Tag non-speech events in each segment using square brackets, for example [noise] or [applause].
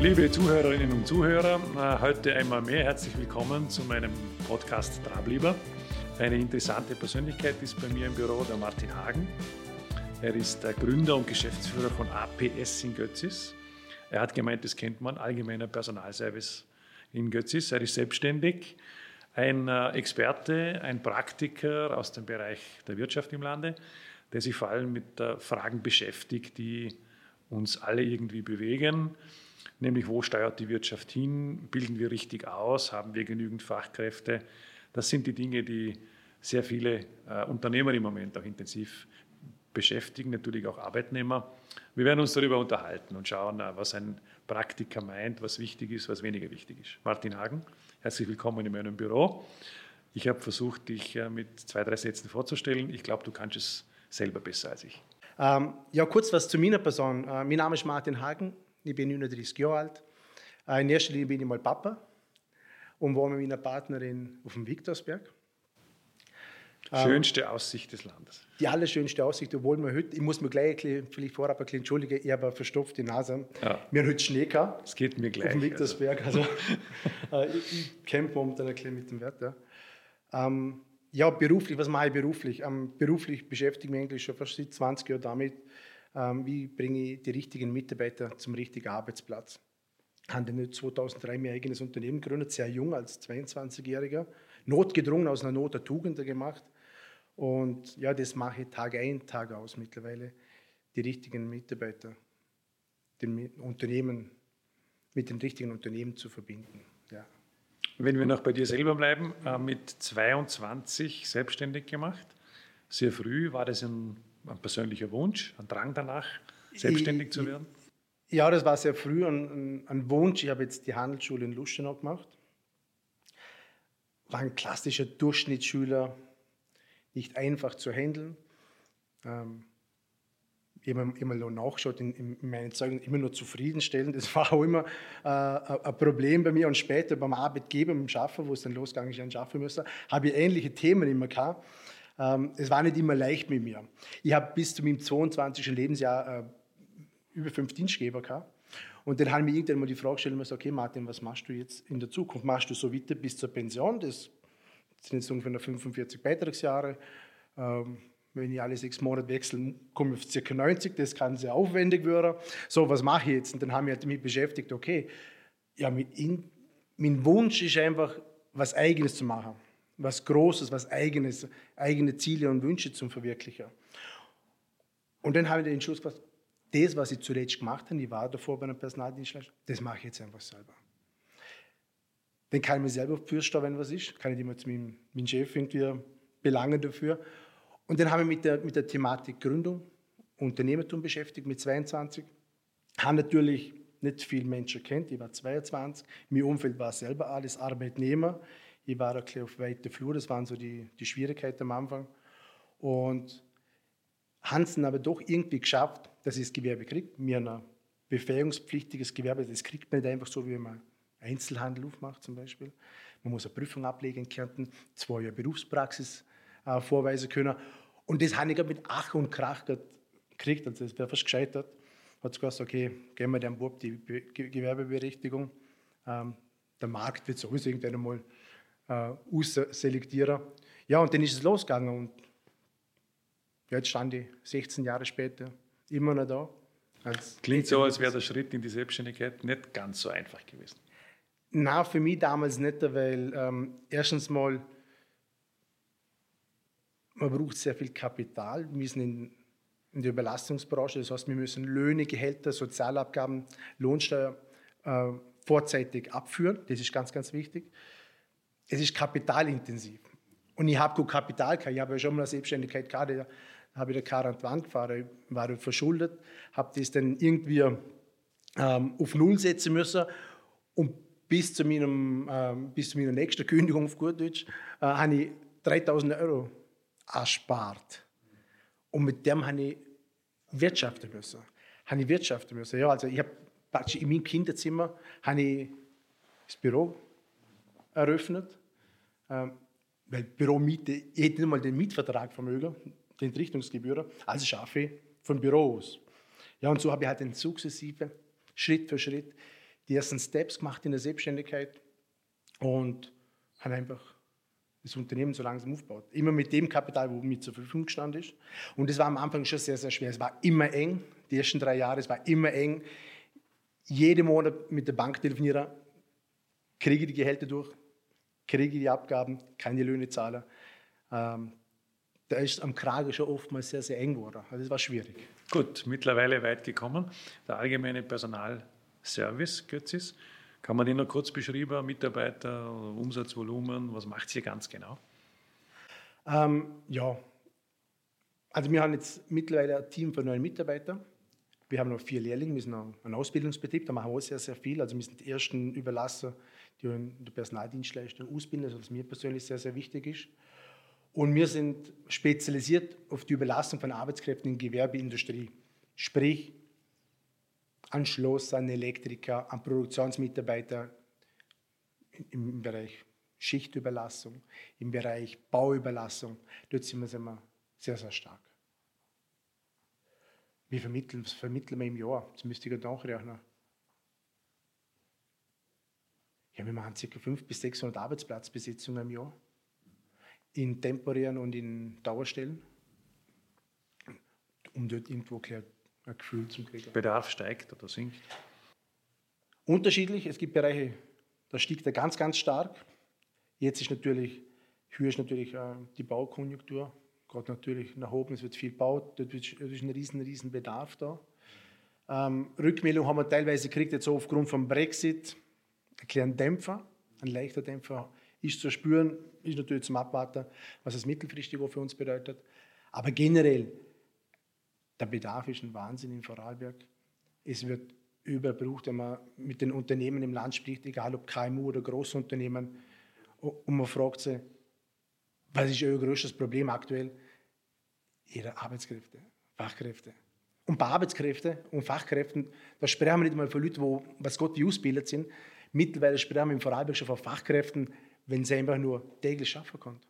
Liebe Zuhörerinnen und Zuhörer, äh, heute einmal mehr herzlich willkommen zu meinem Podcast Trablieber. Eine interessante Persönlichkeit ist bei mir im Büro der Martin Hagen. Er ist der Gründer und Geschäftsführer von APS in Götzis. Er hat gemeint, das kennt man, allgemeiner Personalservice in Götzis. Er ist selbstständig, ein äh, Experte, ein Praktiker aus dem Bereich der Wirtschaft im Lande, der sich vor allem mit Fragen beschäftigt, die uns alle irgendwie bewegen nämlich wo steuert die Wirtschaft hin, bilden wir richtig aus, haben wir genügend Fachkräfte. Das sind die Dinge, die sehr viele äh, Unternehmer im Moment auch intensiv beschäftigen, natürlich auch Arbeitnehmer. Wir werden uns darüber unterhalten und schauen, äh, was ein Praktiker meint, was wichtig ist, was weniger wichtig ist. Martin Hagen, herzlich willkommen in meinem Büro. Ich habe versucht, dich äh, mit zwei, drei Sätzen vorzustellen. Ich glaube, du kannst es selber besser als ich. Ähm, ja, kurz was zu meiner Person. Äh, mein Name ist Martin Hagen. Ich bin 39 Jahre alt. Äh, in erster Linie bin ich mal Papa und war mit meiner Partnerin auf dem Viktorsberg. Ähm, schönste Aussicht des Landes. Die allerschönste Aussicht, obwohl wir heute, ich muss mir gleich vielleicht vorab ein bisschen entschuldigen, ich habe eine verstopfte Nase. Ja. Wir haben heute Schnee gehabt. Es geht mir gleich. Auf dem Viktorsberg. Also, also [laughs] ich, ich kämpfe momentan ein bisschen mit dem Wetter. Ähm, ja, beruflich, was mache ich beruflich? Ähm, beruflich beschäftige ich mich eigentlich schon fast seit 20 Jahren damit, wie bringe ich die richtigen Mitarbeiter zum richtigen Arbeitsplatz. Ich habe 2003 mein eigenes Unternehmen gegründet, sehr jung als 22-Jähriger, notgedrungen aus einer Not der Tugend gemacht. Und ja, das mache ich Tag ein, Tag aus mittlerweile, die richtigen Mitarbeiter, den Unternehmen mit den richtigen Unternehmen zu verbinden. Ja. Wenn wir noch bei dir selber bleiben, äh, mit 22 selbstständig gemacht, sehr früh, war das ein ein persönlicher Wunsch, ein Drang danach, selbstständig ich, zu werden? Ja, das war sehr früh ein, ein Wunsch. Ich habe jetzt die Handelsschule in Lustenau gemacht. War ein klassischer Durchschnittsschüler, nicht einfach zu handeln. Ähm, immer, immer nur nachgeschaut in, in, meinen Zeugen, immer nur zufriedenstellend. Das war auch immer äh, ein Problem bei mir. Und später beim Arbeitgeber, beim Schaffen, wo es dann losgegangen ist, ein Schaffen müssen, habe ich ähnliche Themen immer gehabt. Ähm, es war nicht immer leicht mit mir. Ich habe bis zu meinem 22. Lebensjahr äh, über fünf Dienstgeber gehabt. Und dann haben mir irgendwann mal die Frage gestellt, gesagt, okay Martin, was machst du jetzt in der Zukunft? Machst du so weiter bis zur Pension? Das sind jetzt ungefähr 45 Beitragsjahre. Ähm, wenn ich alle sechs Monate wechsle, komme ich auf ca. 90, das kann sehr aufwendig werden. So, was mache ich jetzt? Und dann haben wir halt damit beschäftigt, okay, ja, mein Wunsch ist einfach, was Eigenes zu machen was Großes, was Eigenes, eigene Ziele und Wünsche zum Verwirklichen. Und dann habe ich den Entschluss gemacht, das, was ich zuletzt gemacht habe, ich war davor bei einem Personaldienstleister, das mache ich jetzt einfach selber. Dann kann ich mir selber fürstehen, wenn was ist, kann ich immer zu meinem, meinem Chef irgendwie belangen dafür. Und dann habe ich mich mit der, mit der Thematik Gründung, Unternehmertum beschäftigt, mit 22. Habe natürlich nicht viele Menschen kennt, ich war 22. Mein Umfeld war selber alles Arbeitnehmer. Ich war ein bisschen auf weiter Flur, das waren so die, die Schwierigkeiten am Anfang. Und Hansen aber doch irgendwie geschafft, dass ich das Gewerbe kriege. Mir ein befähigungspflichtiges Gewerbe, das kriegt man nicht einfach so, wie man Einzelhandel aufmacht zum Beispiel. Man muss eine Prüfung ablegen in Kärnten, zwei Jahre Berufspraxis äh, vorweisen können. Und das habe ich mit Ach und Krach gekriegt, also das wäre fast gescheitert. Hat es gesagt, okay, geben wir dem Bub die Gewerbeberechtigung. Ähm, der Markt wird sowieso irgendwann einmal äh, ausselektieren. Ja, und dann ist es losgegangen und jetzt stand ich 16 Jahre später immer noch da. Klingt so, als wäre der Schritt in die Selbstständigkeit nicht ganz so einfach gewesen. Na, für mich damals nicht, weil ähm, erstens mal man braucht sehr viel Kapital. Wir sind in, in der Überlastungsbranche, das heißt, wir müssen Löhne, Gehälter, Sozialabgaben, Lohnsteuer äh, vorzeitig abführen. Das ist ganz, ganz wichtig es ist kapitalintensiv. Und ich habe gut Kapital gehabt. Ich habe ja schon mal eine Selbstständigkeit gehabt. Da habe ich der Karre an die Wand gefahren, war verschuldet, habe das dann irgendwie ähm, auf Null setzen müssen. Und bis zu, meinem, ähm, bis zu meiner nächsten Kündigung auf gut Deutsch äh, habe ich 3000 Euro erspart. Und mit dem habe ich wirtschaften müssen. Habe ich wirtschaften müssen. Ja, also ich habe in meinem Kinderzimmer habe ich das Büro eröffnet, ähm, weil Büromiete, ich hätte nicht mal den Mietvertrag vermögen, die Entrichtungsgebühren, also schaffe ich von Büro aus. Ja, und so habe ich halt dann sukzessive, Schritt für Schritt, die ersten Steps gemacht in der Selbstständigkeit und haben einfach das Unternehmen so langsam aufgebaut. Immer mit dem Kapital, wo mir zur Verfügung gestanden ist. Und es war am Anfang schon sehr, sehr schwer. Es war immer eng, die ersten drei Jahre, es war immer eng. Jeden Monat mit der Bank telefonieren, kriege die Gehälter durch, kriege die Abgaben, kann die Löhne zahlen. Ähm, da ist am Kragen schon oftmals sehr, sehr eng geworden. Also das war schwierig. Gut, mittlerweile weit gekommen. Der allgemeine Personalservice, Götzis, kann man den noch kurz beschreiben? Mitarbeiter, Umsatzvolumen, was macht sie ganz genau? Ähm, ja, also wir haben jetzt mittlerweile ein Team von neun Mitarbeitern. Wir haben noch vier Lehrlinge, wir sind ein Ausbildungsbetrieb, da machen wir auch sehr, sehr viel. Also wir sind die ersten Überlasser, die in der Personaldienstleistung ausbilden, also was mir persönlich sehr, sehr wichtig ist. Und wir sind spezialisiert auf die Überlassung von Arbeitskräften in Gewerbeindustrie. Sprich, an Schloss, an Elektriker, an Produktionsmitarbeiter im Bereich Schichtüberlassung, im Bereich Bauüberlassung. Dort sind wir sehr, sehr stark. Wie vermitteln, was vermitteln wir im Jahr? Das müsste ich nachrechnen. Ja, wir machen ca. 500 bis 600 Arbeitsplatzbesitzungen im Jahr in temporären und in Dauerstellen, um dort irgendwo ein Gefühl zu kriegen. Bedarf steigt oder sinkt? Unterschiedlich. Es gibt Bereiche, da stieg er ganz, ganz stark. Jetzt ist natürlich, höher ist natürlich äh, die Baukonjunktur, gerade natürlich nach oben, es wird viel gebaut, dort ist ein riesen, riesen Bedarf da. Ähm, Rückmeldung haben wir teilweise gekriegt, jetzt so aufgrund vom Brexit, ein kleiner Dämpfer, ein leichter Dämpfer ist zu spüren, ist natürlich zum Abwarten, was es mittelfristig für uns bedeutet. Aber generell, der Bedarf ist ein Wahnsinn in Vorarlberg. Es wird überbraucht, wenn man mit den Unternehmen im Land spricht, egal ob KMU oder Großunternehmen, und man fragt sie, was ist euer größtes Problem aktuell? Ihre Arbeitskräfte, Fachkräfte. Und bei Arbeitskräften und Fachkräften, da sprechen wir nicht mal von Leuten, die, was Gott, die ausgebildet sind. Mittlerweile sprechen wir im Vorarlberg schon von Fachkräften, wenn sie einfach nur täglich schaffen kann.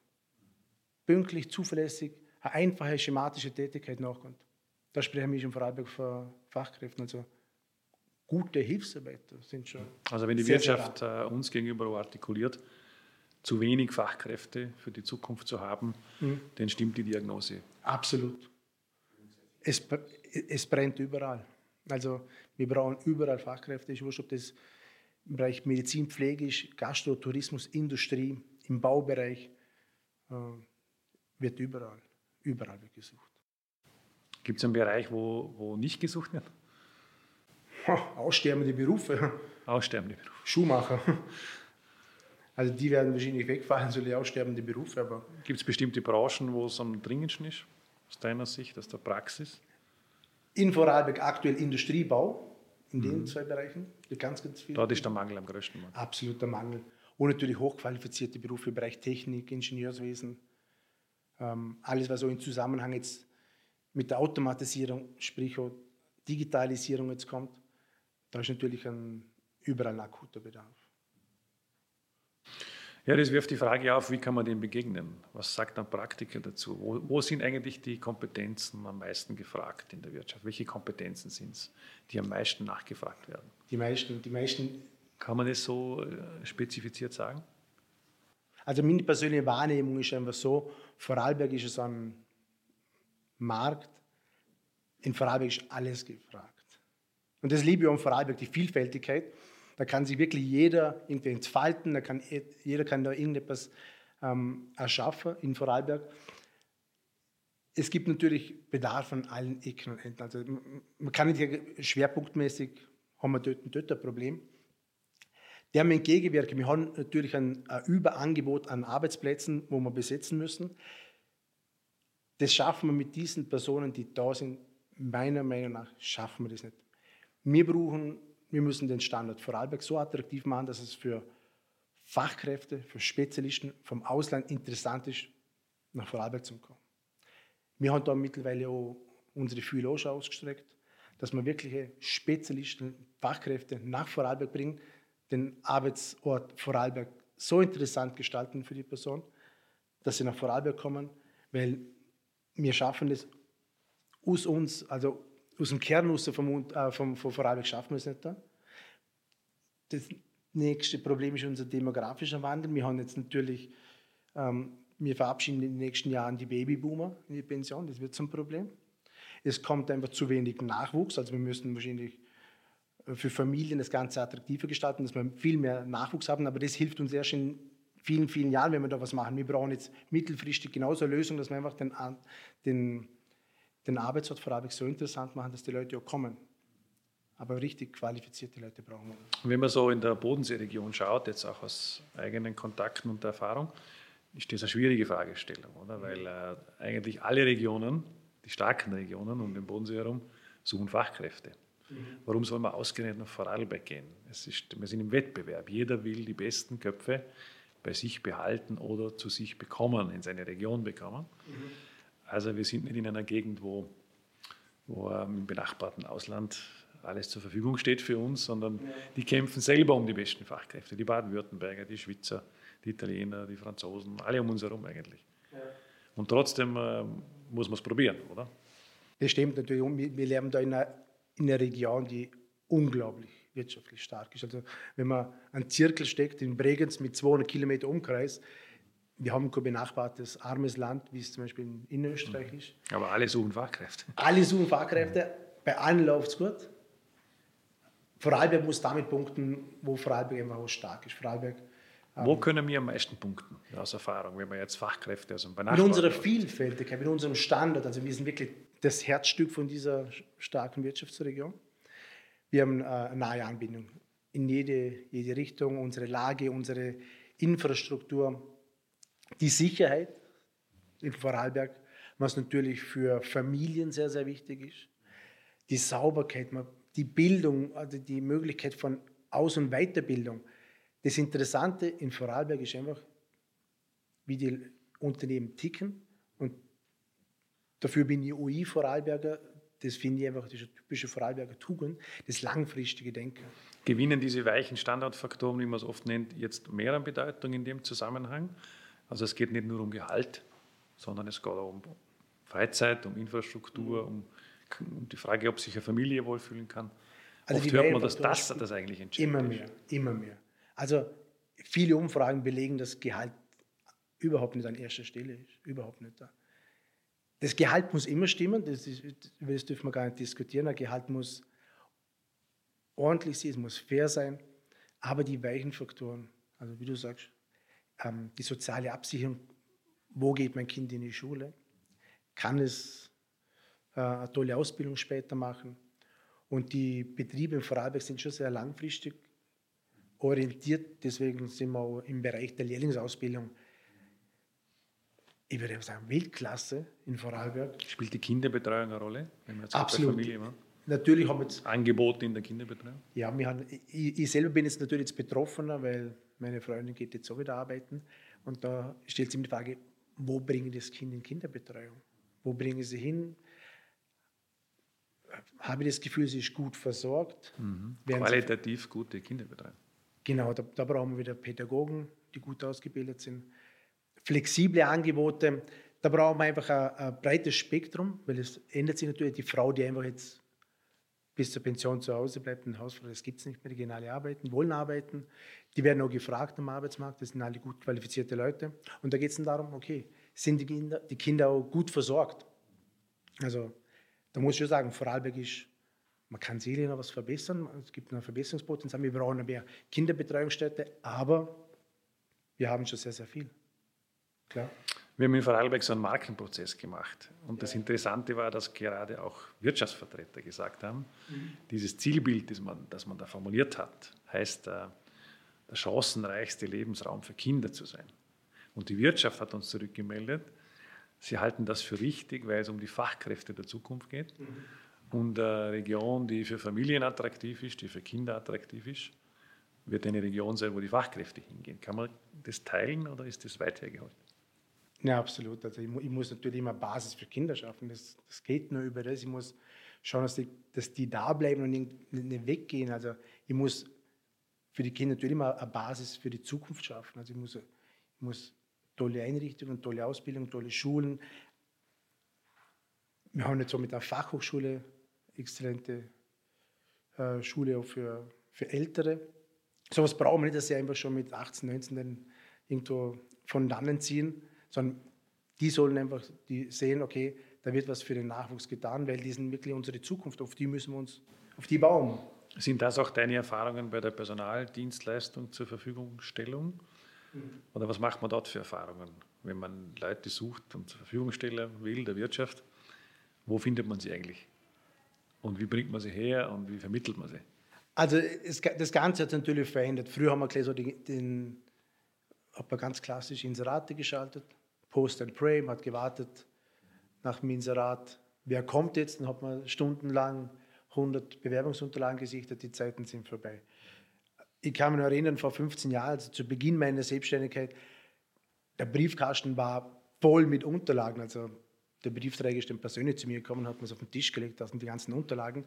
Pünktlich, zuverlässig, eine einfache schematische Tätigkeit nachkommt. Da sprechen wir schon vor allem von Fachkräften. Also gute Hilfsarbeiter sind schon. Also wenn die Wirtschaft äh, uns gegenüber artikuliert, zu wenig Fachkräfte für die Zukunft zu haben, mhm. dann stimmt die Diagnose. Absolut. Es, es brennt überall. Also wir brauchen überall Fachkräfte. Ich weiß, ob das im Bereich Medizin, Pflege Gastro, Tourismus, Industrie, im Baubereich, äh, wird überall, überall wird gesucht. Gibt es einen Bereich, wo, wo nicht gesucht wird? Aussterbende Berufe. Aussterbende Berufe. Schuhmacher. Also die werden wahrscheinlich wegfallen, so die aussterbende Berufe. Gibt es bestimmte Branchen, wo es am dringendsten ist, aus deiner Sicht, aus der Praxis? In Vorarlberg aktuell Industriebau, in den mhm. zwei Bereichen. Ganz, ganz viel. Dort ist der Mangel am größten. Mann. Absoluter Mangel. Und natürlich hochqualifizierte Berufe im Bereich Technik, Ingenieurswesen. Ähm, alles, was so in Zusammenhang jetzt mit der Automatisierung, sprich auch Digitalisierung jetzt kommt, da ist natürlich ein, überall ein akuter Bedarf. Ja, das wirft die Frage auf, wie kann man dem begegnen? Was sagt ein Praktiker dazu? Wo, wo, sind eigentlich die Kompetenzen am meisten gefragt in der Wirtschaft? Welche Kompetenzen sind es, die am meisten nachgefragt werden? Die meisten, die meisten. Kann man das so äh, spezifiziert sagen? Also meine persönliche Wahrnehmung ist einfach so, Vorarlberg ist es ein Markt, in Vorarlberg ist alles gefragt. Und das liebe ich an Vorarlberg, die Vielfältigkeit. Da kann sich wirklich jeder irgendwie entfalten, da kann, jeder kann da irgendetwas ähm, erschaffen in Vorarlberg. Es gibt natürlich Bedarf an allen Ecken und Enden. Also man kann nicht schwerpunktmäßig, haben wir dort dort ein Problem. Der haben entgegenwirken. Wir haben natürlich ein, ein Überangebot an Arbeitsplätzen, wo wir besetzen müssen. Das schaffen wir mit diesen Personen, die da sind. Meiner Meinung nach schaffen wir das nicht. Wir brauchen wir müssen den Standort Vorarlberg so attraktiv machen, dass es für Fachkräfte, für Spezialisten vom Ausland interessant ist, nach Vorarlberg zu kommen. Wir haben da mittlerweile auch unsere Fühle auch schon ausgestreckt, dass wir wirkliche Spezialisten, Fachkräfte nach Vorarlberg bringen, den Arbeitsort Vorarlberg so interessant gestalten für die Person, dass sie nach Vorarlberg kommen, weil wir schaffen es aus uns, also aus dem Kern raus vom, äh, vom, vom Vorarlberg schaffen wir es nicht da. das nächste Problem ist unser demografischer Wandel. Wir haben jetzt natürlich, ähm, wir verabschieden in den nächsten Jahren die Babyboomer in die Pension, das wird zum Problem. Es kommt einfach zu wenig Nachwuchs, also wir müssen wahrscheinlich äh, für Familien das Ganze attraktiver gestalten, dass wir viel mehr Nachwuchs haben, aber das hilft uns erst in vielen, vielen Jahren, wenn wir da was machen. Wir brauchen jetzt mittelfristig genauso eine Lösung, dass wir einfach den, den, den Arbeitsort Vorarlberg so interessant machen, dass die Leute auch kommen. Aber richtig qualifizierte Leute brauchen wir. Wenn man so in der Bodenseeregion schaut, jetzt auch aus eigenen Kontakten und Erfahrung, ist das eine schwierige Fragestellung, oder? Weil äh, eigentlich alle Regionen, die starken Regionen um den Bodensee herum, suchen Fachkräfte. Mhm. Warum soll man ausgerechnet nach Vorarlberg gehen? Es ist, wir sind im Wettbewerb. Jeder will die besten Köpfe bei sich behalten oder zu sich bekommen, in seine Region bekommen. Mhm. Also wir sind nicht in einer Gegend, wo, wo ähm, im benachbarten Ausland alles zur Verfügung steht für uns, sondern die kämpfen selber um die besten Fachkräfte. Die Baden-Württemberger, die Schweizer, die Italiener, die Franzosen, alle um uns herum eigentlich. Ja. Und trotzdem äh, muss man es probieren, oder? Das stimmt natürlich. Wir leben da in einer, in einer Region, die unglaublich wirtschaftlich stark ist. Also wenn man einen Zirkel steckt in Bregenz mit 200 Kilometer Umkreis, wir haben kein benachbartes armes Land, wie es zum Beispiel in Österreich ist. Aber alle suchen Fachkräfte. Alle suchen Fachkräfte. Bei allen läuft es gut. Vorarlberg muss damit punkten, wo Vorarlberg immer auch stark ist. Vorarlberg, wo ähm, können wir am meisten punkten aus Erfahrung, wenn wir jetzt Fachkräfte aus dem Mit unserer Vielfältigkeit, mit unserem Standard, also wir sind wirklich das Herzstück von dieser starken Wirtschaftsregion. Wir haben äh, eine nahe Anbindung in jede, jede Richtung, unsere Lage, unsere Infrastruktur, die Sicherheit in Vorarlberg, was natürlich für Familien sehr, sehr wichtig ist, die Sauberkeit, die Bildung, also die Möglichkeit von Aus- und Weiterbildung. Das Interessante in Vorarlberg ist einfach, wie die Unternehmen ticken und dafür bin ich UI Vorarlberger, das finde ich einfach diese typische Vorarlberger Tugend, das langfristige Denken. Gewinnen diese weichen Standardfaktoren, wie man es oft nennt, jetzt mehr an Bedeutung in dem Zusammenhang? Also es geht nicht nur um Gehalt, sondern es geht auch um Freizeit, um Infrastruktur, um, um die Frage, ob sich eine Familie wohlfühlen kann. Also oft hört man, dass das, das eigentlich entscheidend Immer mehr, immer mehr. Also viele Umfragen belegen, dass Gehalt überhaupt nicht an erster Stelle ist. Überhaupt nicht da. Das Gehalt muss immer stimmen, das, ist, das dürfen wir gar nicht diskutieren. Ein Gehalt muss ordentlich sein, es muss fair sein, aber die weichen Faktoren, also wie du sagst, ähm, die soziale Absicherung, wo geht mein Kind in die Schule, kann es äh, eine tolle Ausbildung später machen. Und die Betriebe in Vorarlberg sind schon sehr langfristig orientiert, deswegen sind wir auch im Bereich der Lehrlingsausbildung ich würde sagen, Weltklasse in Vorarlberg. Spielt die Kinderbetreuung eine Rolle? Absolut. Natürlich haben wir jetzt Angebote in der Kinderbetreuung. Ja, wir haben, ich, ich, selber bin jetzt natürlich jetzt Betroffener, weil meine Freundin geht jetzt auch wieder arbeiten. Und da stellt sich mir die Frage, wo bringe ich das Kind in Kinderbetreuung? Wo bringe ich sie hin? Habe ich das Gefühl, sie ist gut versorgt? Mhm. Qualitativ gute Kinderbetreuung. Genau, da, da brauchen wir wieder Pädagogen, die gut ausgebildet sind flexible Angebote. Da brauchen wir einfach ein, ein, breites Spektrum, weil es ändert sich natürlich die Frau, die einfach jetzt bis zur Pension zu Hause bleibt, ein Hausfrau, das gibt es nicht mehr, die gehen alle arbeiten, wollen arbeiten. Die werden auch gefragt am Arbeitsmarkt, das sind alle gut qualifizierte Leute. Und da geht es dann darum, okay, sind die Kinder, die Kinder auch gut versorgt? Also da muss ich schon sagen, Vorarlberg ist, man kann sicherlich noch was verbessern, es gibt noch Verbesserungspotenzial, wir brauchen noch mehr Kinderbetreuungsstätte, aber wir haben schon sehr, sehr viel. Klar. Wir haben in Vorarlberg so einen Markenprozess gemacht. Und das Interessante war, dass gerade auch Wirtschaftsvertreter gesagt haben, mhm. dieses Zielbild, das man, das man da formuliert hat, heißt, äh, der chancenreichste Lebensraum für Kinder zu sein. Und die Wirtschaft hat uns zurückgemeldet, sie halten das für richtig, weil es um die Fachkräfte der Zukunft geht. Mhm. Und eine Region, die für Familien attraktiv ist, die für Kinder attraktiv ist, wird eine Region sein, wo die Fachkräfte hingehen. Kann man das teilen oder ist das weit hergeholt? Ja, absolut. Also ich, ich, muss natürlich immer Basis für Kinder schaffen. Das, das geht nur über das. Ich muss schauen, dass die, dass die da bleiben und nicht, nicht weggehen. Also ich muss für die Kinder natürlich immer eine Basis für die Zukunft schaffen. Also ich muss, ich muss tolle Einrichtungen, tolle Ausbildung, tolle Schulen. Wir haben jetzt so mit der Fachhochschule exzellente äh, Schule auch für, für Ältere. sowas brauchen wir nicht, dass sie einfach schon mit 18, 19 dann irgendwo von dannen ziehen, sondern die sollen einfach die sehen, okay, da wird was für den Nachwuchs getan, weil die sind wirklich unsere Zukunft, auf die müssen wir uns, auf die bauen. Sind das auch deine Erfahrungen bei der Personaldienstleistung zur Verfügungstellung? Mhm. Oder was macht man dort für Erfahrungen, wenn man Leute sucht und zur Verfügung stellen will, der Wirtschaft? Wo findet man sie eigentlich? Und wie bringt man sie her und wie vermittelt man sie? Also das Ganze hat sich natürlich verändert. Früher haben wir gleich so den, den hat man ganz klassisch Inserate geschaltet, Post and Pray, man hat gewartet nach dem Inserat, wer kommt jetzt, dann hat man stundenlang 100 Bewerbungsunterlagen gesichtet, die Zeiten sind vorbei. Ich kann mich noch erinnern, vor 15 Jahren, also zu Beginn meiner Selbstständigkeit, der Briefkasten war voll mit Unterlagen. Also der Briefträger ist dann persönlich zu mir gekommen und hat mir es auf den Tisch gelegt, das sind die ganzen Unterlagen.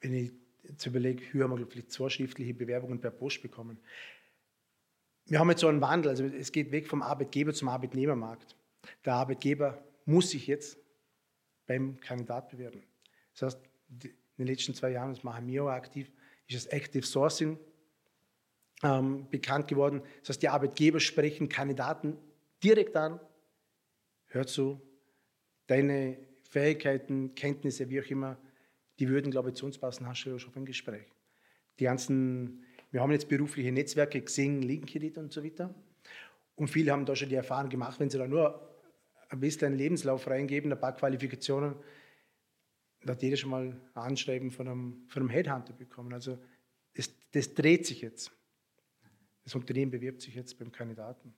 Wenn ich jetzt überlege, hier haben wir vielleicht zwei schriftliche Bewerbungen per Post bekommen wir haben jetzt so einen Wandel, also es geht weg vom Arbeitgeber zum Arbeitnehmermarkt. Der Arbeitgeber muss sich jetzt beim Kandidat bewerben. Das heißt, in den letzten zwei Jahren, das machen wir auch aktiv, ist das Active Sourcing ähm, bekannt geworden. Das heißt, die Arbeitgeber sprechen Kandidaten direkt an, hör zu, deine Fähigkeiten, Kenntnisse, wie auch immer, die würden, glaube ich, zu uns passen, hast du ja schon ein Gespräch. Die ganzen wir haben jetzt berufliche Netzwerke gesehen, LinkedIn und so weiter. Und viele haben da schon die Erfahrung gemacht, wenn sie da nur ein bisschen einen Lebenslauf reingeben, ein paar Qualifikationen, da hat jeder schon mal ein Anschreiben von einem, von einem Headhunter bekommen. Also das, das dreht sich jetzt. Das Unternehmen bewirbt sich jetzt beim Kandidaten.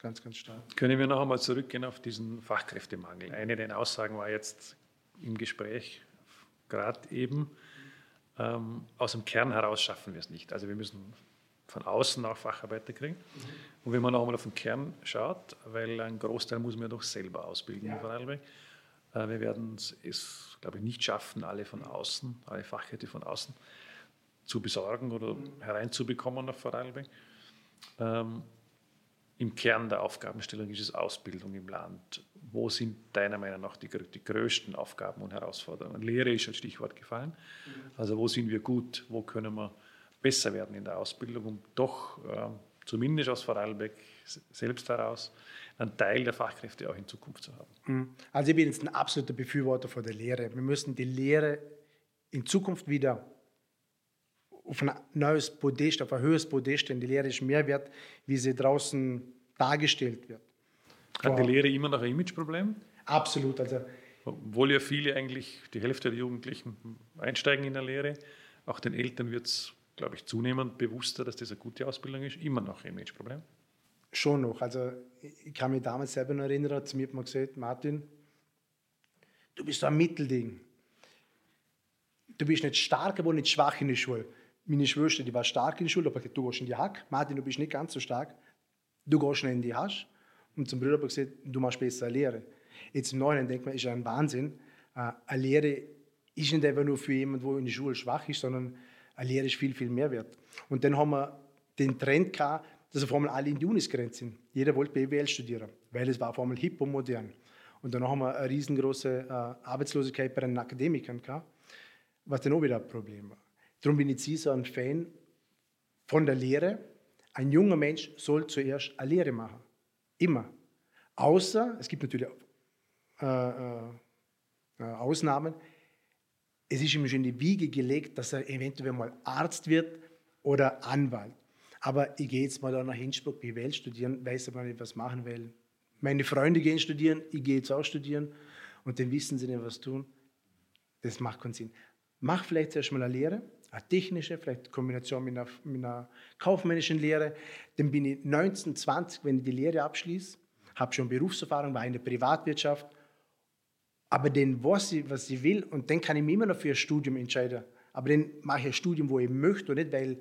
Ganz, ganz stark. Können wir noch einmal zurückgehen auf diesen Fachkräftemangel? Eine der Aussagen war jetzt im Gespräch gerade eben, ähm, aus dem Kern heraus schaffen wir es nicht. Also wir müssen von außen auch Facharbeiter kriegen. Mhm. Und wenn man noch einmal auf den Kern schaut, weil ein Großteil muss man ja doch selber ausbilden ja. in Vorarlberg. Äh, wir werden es, glaube ich, nicht schaffen, alle von außen, alle Fachkräfte von außen zu besorgen oder hereinzubekommen nach Vorarlberg. Ähm, Im Kern der Aufgabenstellung ist es Ausbildung im Land. Wo sind deiner Meinung nach die, die größten Aufgaben und Herausforderungen? Lehre ist als Stichwort gefallen. Mhm. Also wo sind wir gut? Wo können wir besser werden in der Ausbildung, um doch äh, zumindest aus Vorarlberg selbst heraus einen Teil der Fachkräfte auch in Zukunft zu haben. Mhm. Also ich bin jetzt ein absoluter Befürworter von der Lehre. Wir müssen die Lehre in Zukunft wieder auf ein neues Podest, auf ein höheres Podest stellen. Die Lehre ist mehr wert, wie sie draußen dargestellt wird. Hat die Lehre immer noch ein Imageproblem? Absolut. Also, Obwohl ja viele eigentlich, die Hälfte der Jugendlichen einsteigen in der Lehre, auch den Eltern wird es, glaube ich, zunehmend bewusster, dass das eine gute Ausbildung ist. Immer noch ein Imageproblem? Schon noch. Also ich kann mich damals selber noch erinnern, zu mir hat man gesagt, Martin, du bist so ein Mittelding. Du bist nicht stark, aber nicht schwach in der Schule. Meine Schwester, die war stark in der Schule, aber du gehst in die Hack. Martin, du bist nicht ganz so stark. Du gehst schnell in die Hasch. Und zum Bruder habe ich gesagt, du machst besser eine Lehre. Jetzt im Neuen denkt man, ist ja ein Wahnsinn. Äh, eine Lehre ist nicht einfach nur für jemanden, der in der Schule schwach ist, sondern eine Lehre ist viel, viel mehr wert. Und dann haben wir den Trend gehabt, dass auf einmal alle in die Unis gerannt sind. Jeder wollte BWL studieren, weil es war auf einmal hip und modern. Und dann haben wir eine riesengroße äh, Arbeitslosigkeit bei den Akademikern gehabt, was dann auch wieder ein Problem war. Darum bin ich so ein Fan von der Lehre. Ein junger Mensch soll zuerst eine Lehre machen. Immer. Außer, es gibt natürlich äh, äh, äh, Ausnahmen, es ist ihm schon in die Wiege gelegt, dass er eventuell mal Arzt wird oder Anwalt. Aber ich gehe jetzt mal da nach Innsbruck BWL studieren, weiß aber nicht, was machen will. Meine Freunde gehen studieren, ich gehe jetzt auch studieren und dann wissen sie nicht, was tun. Das macht keinen Sinn. Mach vielleicht zuerst mal eine Lehre, eine technische, vielleicht eine Kombination mit einer, mit einer kaufmännischen Lehre. Dann bin ich 19, 20, wenn ich die Lehre abschließe, habe schon Berufserfahrung, war in der Privatwirtschaft. Aber dann weiß ich, was ich will und dann kann ich mich immer noch für ein Studium entscheiden. Aber dann mache ich ein Studium, wo ich möchte und nicht, weil,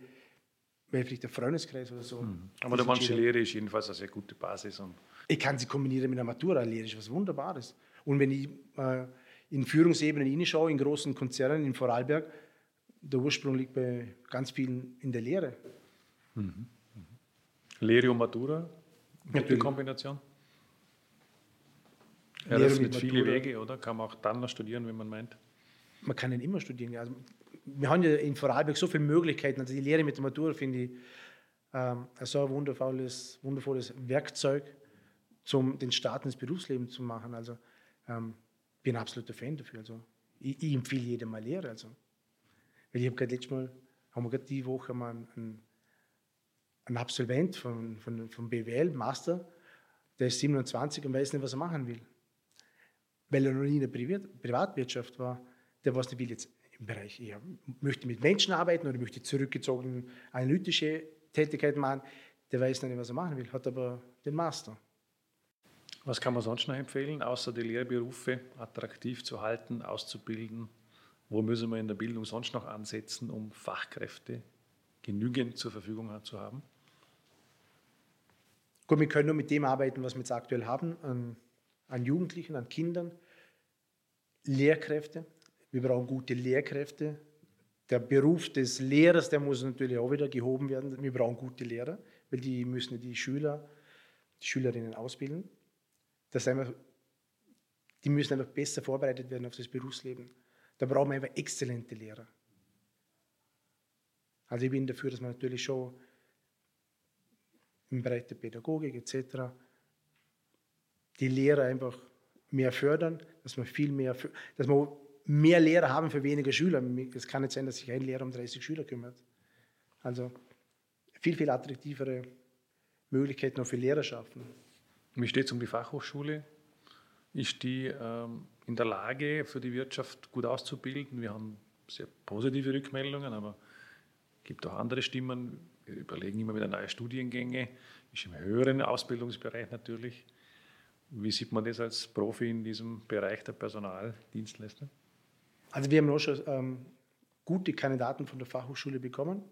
weil vielleicht der Freundeskreis oder so. Mhm. Aber der manche Lehre ist jedenfalls eine sehr gute Basis. Ich kann sie kombinieren mit einer Matura. Lehre ist was Wunderbares. Und wenn ich äh, in Führungsebenen hineinschaue, in großen Konzernen in Vorarlberg, der Ursprung liegt bei ganz vielen in der Lehre. Mhm. Mhm. Lehre und Matura, gute Kombination? Eröffnet viele Wege, oder? Kann man auch dann noch studieren, wenn man meint? man kann nicht immer studieren. Also, wir haben ja in Vorarlberg so viele Möglichkeiten. Also die Lehre mit der Matur finde ich ähm, so ein wundervolles, wundervolles Werkzeug, um den Start ins Berufsleben zu machen. Also ähm, bin ein absoluter Fan dafür. Also ich, ich empfehle jedem mal Lehre. Also. Weil ich habe gerade letztes Mal, haben wir gerade die Woche mal einen, einen Absolvent von, von, von BWL, Master, der ist 27 und weiß nicht, was er machen will. Weil er noch nie in der Privat Privatwirtschaft war. Der was nicht will jetzt im Bereich, ich möchte mit Menschen arbeiten oder möchte zurückgezogen analytische Tätigkeit machen. Der weiß noch nicht, was er machen will, hat aber den Master. Was kann man sonst noch empfehlen, außer die Lehrberufe attraktiv zu halten, auszubilden? Wo müssen wir in der Bildung sonst noch ansetzen, um Fachkräfte genügend zur Verfügung zu haben? Gut, wir können nur mit dem arbeiten, was wir jetzt aktuell haben, an, an Jugendlichen, an Kindern. Lehrkräfte. Wir brauchen gute Lehrkräfte. Der Beruf des Lehrers, der muss natürlich auch wieder gehoben werden. Wir brauchen gute Lehrer, weil die müssen die Schüler, die Schülerinnen ausbilden. Das einfach, die müssen einfach besser vorbereitet werden auf das Berufsleben. Da brauchen wir einfach exzellente Lehrer. Also ich bin dafür, dass man natürlich schon im Bereich der Pädagogik etc. die Lehrer einfach mehr fördern, dass man viel mehr, dass man mehr Lehrer haben für weniger Schüler. Es kann nicht sein, dass sich ein Lehrer um 30 Schüler kümmert. Also viel, viel attraktivere Möglichkeiten auch für Lehrer schaffen. Wie steht es um die Fachhochschule? Ist die ähm, in der Lage, für die Wirtschaft gut auszubilden? Wir haben sehr positive Rückmeldungen, aber es gibt auch andere Stimmen. Wir überlegen immer wieder neue Studiengänge, ist im höheren Ausbildungsbereich natürlich. Wie sieht man das als Profi in diesem Bereich der Personaldienstleister? Also wir haben auch schon ähm, gute Kandidaten von der Fachhochschule bekommen,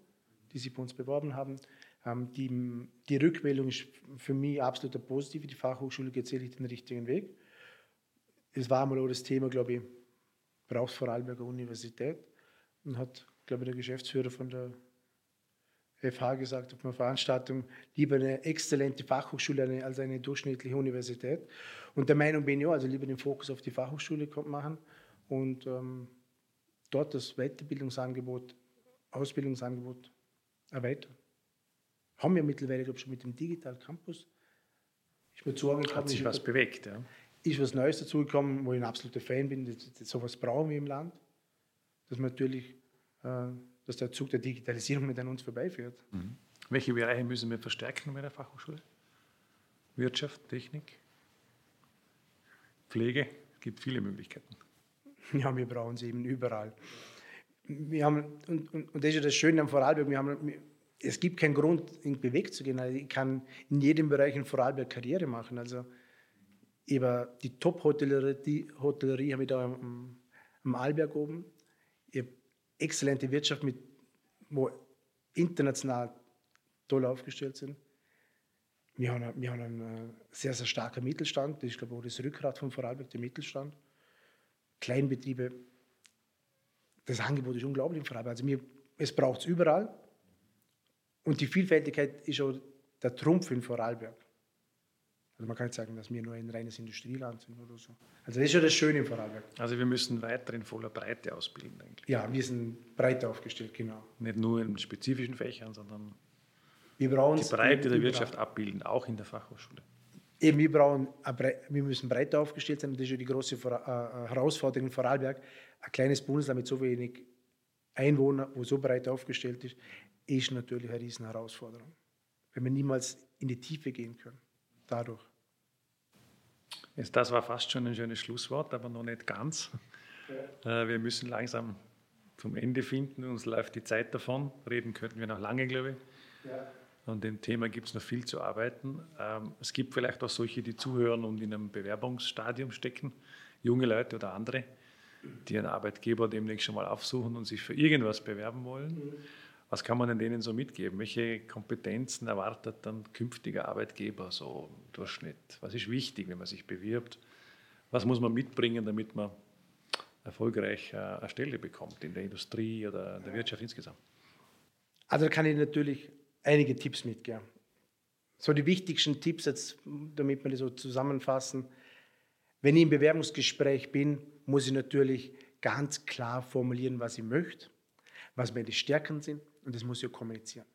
die sich bei uns beworben haben. Ähm, die, die Rückmeldung ist für mich absolut positiv. Die Fachhochschule geht sicherlich den richtigen Weg. Es war einmal auch das Thema, glaube ich, braucht Vorarlberger Universität. Und hat, glaube ich, der Geschäftsführer von der FH gesagt auf einer Veranstaltung, lieber eine exzellente Fachhochschule als eine durchschnittliche Universität. Und der Meinung bin ich auch, also lieber den Fokus auf die Fachhochschule machen und ähm, dort das Weiterbildungsangebot, Ausbildungsangebot erweitern haben wir mittlerweile, glaube ich, schon mit dem Digital Campus. Mir zugekommen. Hat sich was bewegt, ja. Ist was Neues dazugekommen, wo ich ein absoluter Fan bin. Das, das, sowas brauchen wir im Land. Dass man natürlich, äh, dass der Zug der Digitalisierung nicht an uns vorbeiführt. Mhm. Welche Bereiche müssen wir verstärken bei der Fachhochschule? Wirtschaft, Technik, Pflege, es gibt viele Möglichkeiten. [laughs] Ja, wir brauchen sie eben überall. Wir haben, und, und, und das ist ja das Schöne am Vorarlberg, wir haben, es gibt keinen Grund, in Beweg zu gehen. Also ich kann in jedem Bereich in Vorarlberg Karriere machen. Also über die Top-Hotellerie Hotellerie habe ich da am, am Arlberg oben. Exzellente Wirtschaft, mit, wo international toll aufgestellt sind. Wir haben, wir haben einen äh, sehr, sehr starken Mittelstand. Das ist, glaube ich, auch das Rückgrat von Vorarlberg, der Mittelstand. Kleinbetriebe. Das Angebot ist unglaublich in Vorarlberg. Also mir, es braucht es überall. Und die Vielfältigkeit ist auch der Trumpf in Vorarlberg. Also man kann nicht sagen, dass wir nur ein reines Industrieland sind oder so. Also das ist ja das Schöne in Vorarlberg. Also wir müssen weiter in voller Breite ausbilden eigentlich. Ja, wir sind breiter aufgestellt, genau. Nicht nur in spezifischen Fächern, sondern wir die Breite der Wirtschaft abbilden, auch in der Fachhochschule. Eben, wir, brauchen, wir müssen breiter aufgestellt sein. Das ist ja die große äh, Herausforderung in Vorarlberg. Ein kleines Bundesland mit so wenig Einwohnern, wo so breit aufgestellt ist, ist natürlich eine riesen Herausforderung, wenn wir niemals in die Tiefe gehen können. Dadurch. Das war fast schon ein schönes Schlusswort, aber noch nicht ganz. Ja. Äh, wir müssen langsam zum Ende finden. Uns läuft die Zeit davon. Reden könnten wir noch lange, glaube ich. Ja. An dem Thema gibt es noch viel zu arbeiten. Ähm, es gibt vielleicht auch solche, die zuhören und in einem Bewerbungsstadium stecken, junge Leute oder andere, die einen Arbeitgeber demnächst schon mal aufsuchen und sich für irgendwas bewerben wollen. Mhm. Was kann man denn denen so mitgeben? Welche Kompetenzen erwartet dann künftiger Arbeitgeber so im Durchschnitt? Was ist wichtig, wenn man sich bewirbt? Was muss man mitbringen, damit man erfolgreich äh, eine Stelle bekommt in der Industrie oder der Wirtschaft insgesamt? Also da kann ich natürlich einige Tipps mitgeben. So die wichtigsten Tipps, jetzt, damit wir das so zusammenfassen. Wenn ich im Bewerbungsgespräch bin, muss ich natürlich ganz klar formulieren, was ich möchte, was meine Stärken sind und das muss ich kommunizieren.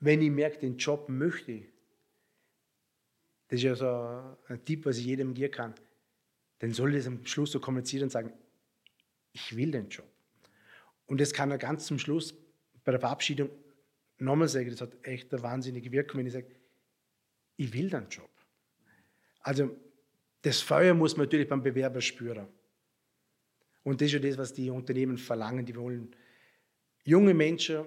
Wenn ich merke, den Job möchte ich, das ist ja so ein Tipp, was ich jedem geben kann, dann soll ich das am Schluss so kommunizieren und sagen, ich will den Job. Und das kann er ganz zum Schluss bei der Verabschiedung nochmal sagen, das hat echt eine wahnsinnige Wirkung, wenn ich sage, ich will den Job. Also das Feuer muss man natürlich beim Bewerber spüren. Und das ist ja das, was die Unternehmen verlangen. Die wollen junge Menschen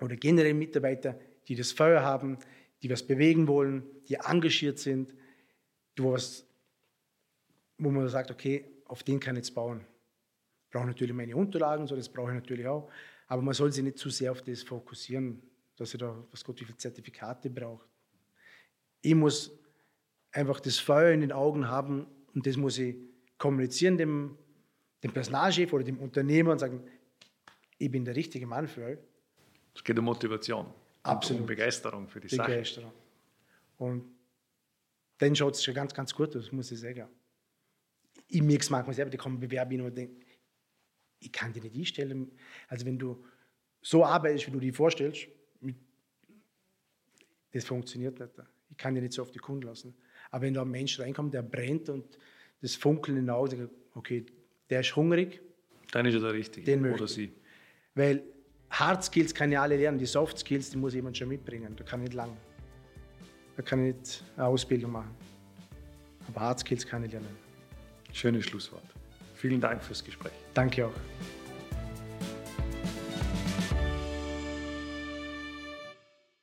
oder generell Mitarbeiter, die das Feuer haben, die was bewegen wollen, die engagiert sind, die was, wo man sagt, okay, auf den kann ich jetzt bauen. Ich brauche natürlich meine Unterlagen, so das brauche ich natürlich auch, aber man soll sich nicht zu sehr auf das fokussieren, dass er da, was Gott, wie viele Zertifikate braucht. Ich muss einfach das Feuer in den Augen haben und das muss ich kommunizieren dem, dem Personalchef oder dem Unternehmer und sagen, ich bin der richtige Mann für euch. Es geht um Motivation. Absolut. Um Begeisterung für die Begeisterung. Sache. Und dann schaut es schon ganz, ganz gut aus, muss ich sagen. Ich merke es manchmal selber, die kommen bewerben und denken, ich kann dir nicht einstellen. Also wenn du so arbeitest, wie du dir vorstellst, das funktioniert nicht. Ich kann dir nicht so auf die Kunden lassen. Aber wenn da ein Mensch reinkommt, der brennt und das Funkeln in den Augen, okay, der ist hungrig. Dann ist er der Richtige. Den möchte. Oder sie. Weil Hard Skills kann ich alle lernen, die Soft Skills, die muss jemand schon mitbringen. Da kann ich nicht lang. Da kann ich nicht eine Ausbildung machen. Aber Hard Skills kann ich lernen. Schönes Schlusswort. Vielen Dank fürs Gespräch. Danke auch.